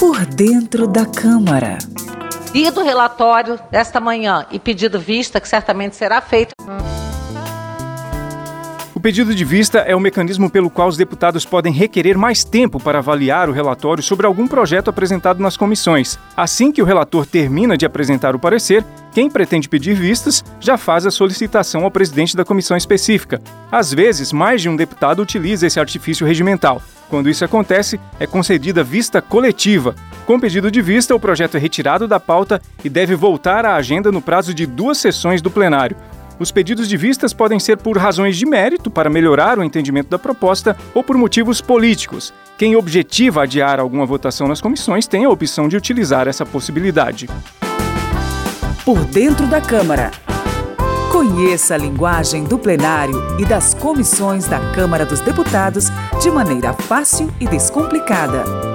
Por dentro da Câmara. Lido o relatório desta manhã e pedido vista, que certamente será feito. O pedido de vista é o mecanismo pelo qual os deputados podem requerer mais tempo para avaliar o relatório sobre algum projeto apresentado nas comissões. Assim que o relator termina de apresentar o parecer, quem pretende pedir vistas já faz a solicitação ao presidente da comissão específica. Às vezes, mais de um deputado utiliza esse artifício regimental. Quando isso acontece, é concedida vista coletiva. Com pedido de vista, o projeto é retirado da pauta e deve voltar à agenda no prazo de duas sessões do plenário. Os pedidos de vistas podem ser por razões de mérito para melhorar o entendimento da proposta ou por motivos políticos. Quem objetiva adiar alguma votação nas comissões tem a opção de utilizar essa possibilidade. Por dentro da Câmara. Conheça a linguagem do plenário e das comissões da Câmara dos Deputados de maneira fácil e descomplicada.